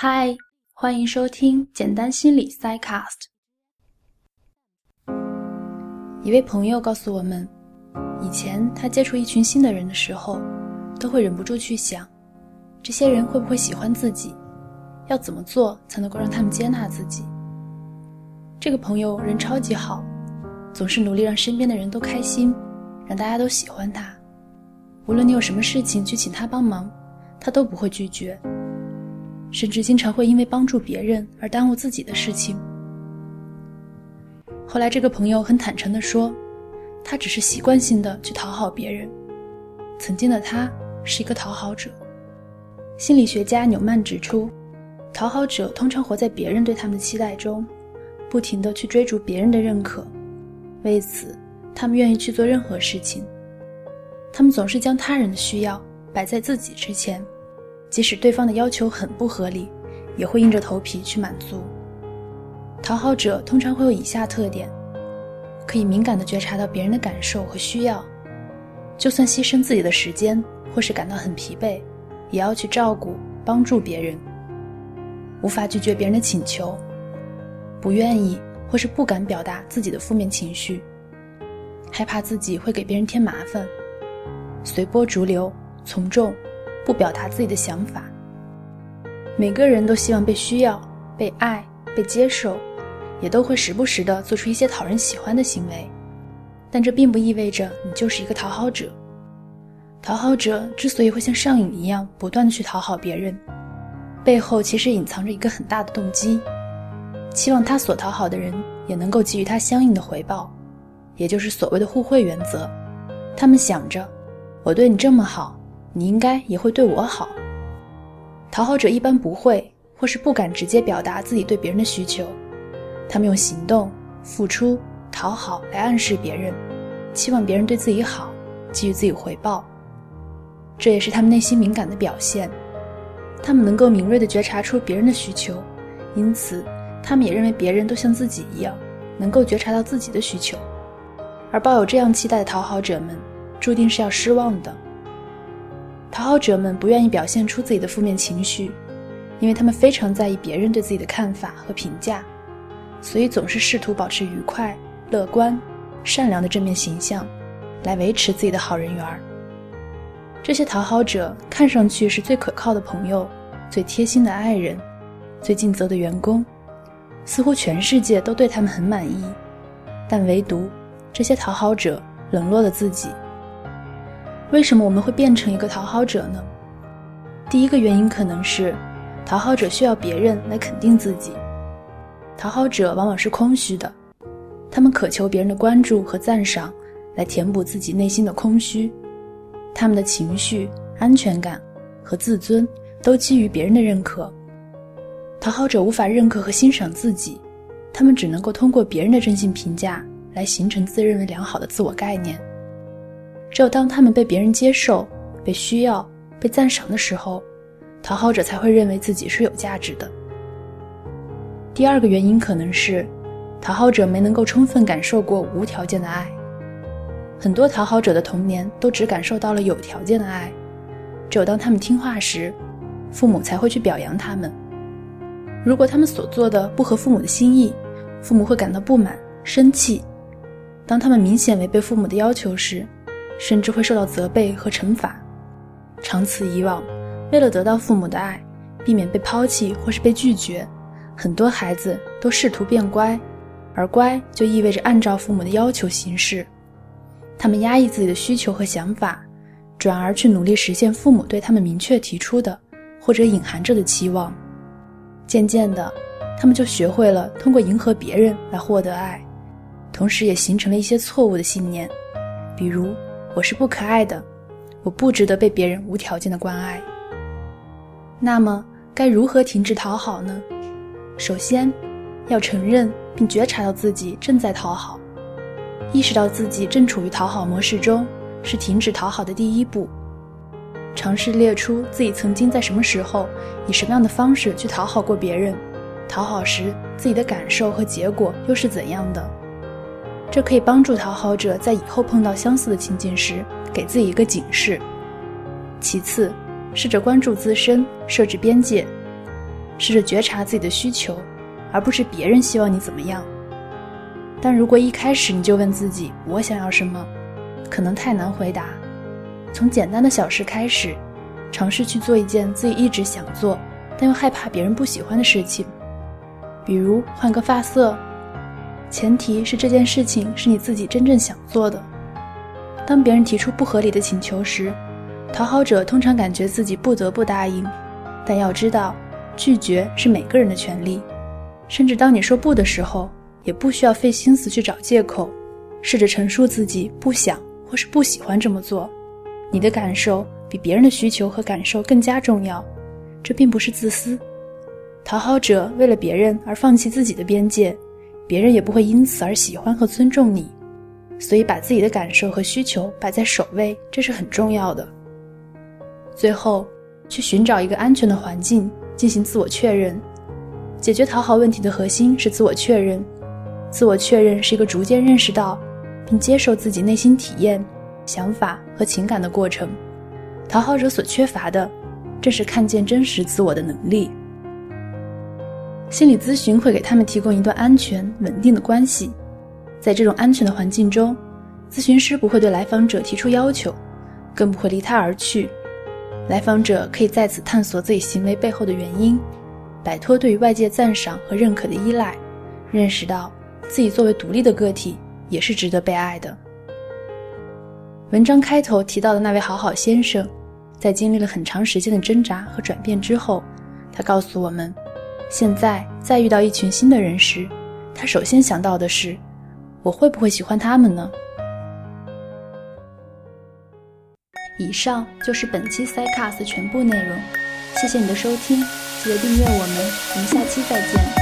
嗨，欢迎收听简单心理 Psycast。一位朋友告诉我们，以前他接触一群新的人的时候，都会忍不住去想，这些人会不会喜欢自己？要怎么做才能够让他们接纳自己？这个朋友人超级好，总是努力让身边的人都开心，让大家都喜欢他。无论你有什么事情去请他帮忙，他都不会拒绝。甚至经常会因为帮助别人而耽误自己的事情。后来，这个朋友很坦诚地说，他只是习惯性的去讨好别人。曾经的他是一个讨好者。心理学家纽曼指出，讨好者通常活在别人对他们的期待中，不停地去追逐别人的认可。为此，他们愿意去做任何事情。他们总是将他人的需要摆在自己之前。即使对方的要求很不合理，也会硬着头皮去满足。讨好者通常会有以下特点：可以敏感地觉察到别人的感受和需要，就算牺牲自己的时间或是感到很疲惫，也要去照顾、帮助别人。无法拒绝别人的请求，不愿意或是不敢表达自己的负面情绪，害怕自己会给别人添麻烦，随波逐流、从众。不表达自己的想法。每个人都希望被需要、被爱、被接受，也都会时不时的做出一些讨人喜欢的行为。但这并不意味着你就是一个讨好者。讨好者之所以会像上瘾一样不断的去讨好别人，背后其实隐藏着一个很大的动机，期望他所讨好的人也能够给予他相应的回报，也就是所谓的互惠原则。他们想着，我对你这么好。你应该也会对我好。讨好者一般不会或是不敢直接表达自己对别人的需求，他们用行动、付出、讨好来暗示别人，期望别人对自己好，给予自己回报。这也是他们内心敏感的表现。他们能够敏锐地觉察出别人的需求，因此他们也认为别人都像自己一样，能够觉察到自己的需求。而抱有这样期待的讨好者们，注定是要失望的。讨好者们不愿意表现出自己的负面情绪，因为他们非常在意别人对自己的看法和评价，所以总是试图保持愉快、乐观、善良的正面形象，来维持自己的好人缘儿。这些讨好者看上去是最可靠的朋友、最贴心的爱人、最尽责的员工，似乎全世界都对他们很满意，但唯独这些讨好者冷落了自己。为什么我们会变成一个讨好者呢？第一个原因可能是，讨好者需要别人来肯定自己。讨好者往往是空虚的，他们渴求别人的关注和赞赏，来填补自己内心的空虚。他们的情绪、安全感和自尊都基于别人的认可。讨好者无法认可和欣赏自己，他们只能够通过别人的真心评价来形成自认为良好的自我概念。只有当他们被别人接受、被需要、被赞赏的时候，讨好者才会认为自己是有价值的。第二个原因可能是，讨好者没能够充分感受过无条件的爱。很多讨好者的童年都只感受到了有条件的爱，只有当他们听话时，父母才会去表扬他们。如果他们所做的不合父母的心意，父母会感到不满、生气。当他们明显违背父母的要求时，甚至会受到责备和惩罚。长此以往，为了得到父母的爱，避免被抛弃或是被拒绝，很多孩子都试图变乖，而乖就意味着按照父母的要求行事。他们压抑自己的需求和想法，转而去努力实现父母对他们明确提出的或者隐含着的期望。渐渐的，他们就学会了通过迎合别人来获得爱，同时也形成了一些错误的信念，比如。我是不可爱的，我不值得被别人无条件的关爱。那么该如何停止讨好呢？首先，要承认并觉察到自己正在讨好，意识到自己正处于讨好模式中，是停止讨好的第一步。尝试列出自己曾经在什么时候，以什么样的方式去讨好过别人，讨好时自己的感受和结果又是怎样的。这可以帮助讨好者在以后碰到相似的情境时，给自己一个警示。其次，试着关注自身，设置边界。试着觉察自己的需求，而不是别人希望你怎么样。但如果一开始你就问自己“我想要什么”，可能太难回答。从简单的小事开始，尝试去做一件自己一直想做但又害怕别人不喜欢的事情，比如换个发色。前提是这件事情是你自己真正想做的。当别人提出不合理的请求时，讨好者通常感觉自己不得不答应。但要知道，拒绝是每个人的权利。甚至当你说不的时候，也不需要费心思去找借口，试着陈述自己不想或是不喜欢这么做。你的感受比别人的需求和感受更加重要。这并不是自私。讨好者为了别人而放弃自己的边界。别人也不会因此而喜欢和尊重你，所以把自己的感受和需求摆在首位，这是很重要的。最后，去寻找一个安全的环境进行自我确认。解决讨好问题的核心是自我确认。自我确认是一个逐渐认识到并接受自己内心体验、想法和情感的过程。讨好者所缺乏的，正是看见真实自我的能力。心理咨询会给他们提供一段安全、稳定的关系，在这种安全的环境中，咨询师不会对来访者提出要求，更不会离他而去。来访者可以在此探索自己行为背后的原因，摆脱对于外界赞赏和认可的依赖，认识到自己作为独立的个体也是值得被爱的。文章开头提到的那位好好先生，在经历了很长时间的挣扎和转变之后，他告诉我们。现在再遇到一群新的人时，他首先想到的是：我会不会喜欢他们呢？以上就是本期 Cycast 全部内容，谢谢你的收听，记得订阅我们，我们下期再见。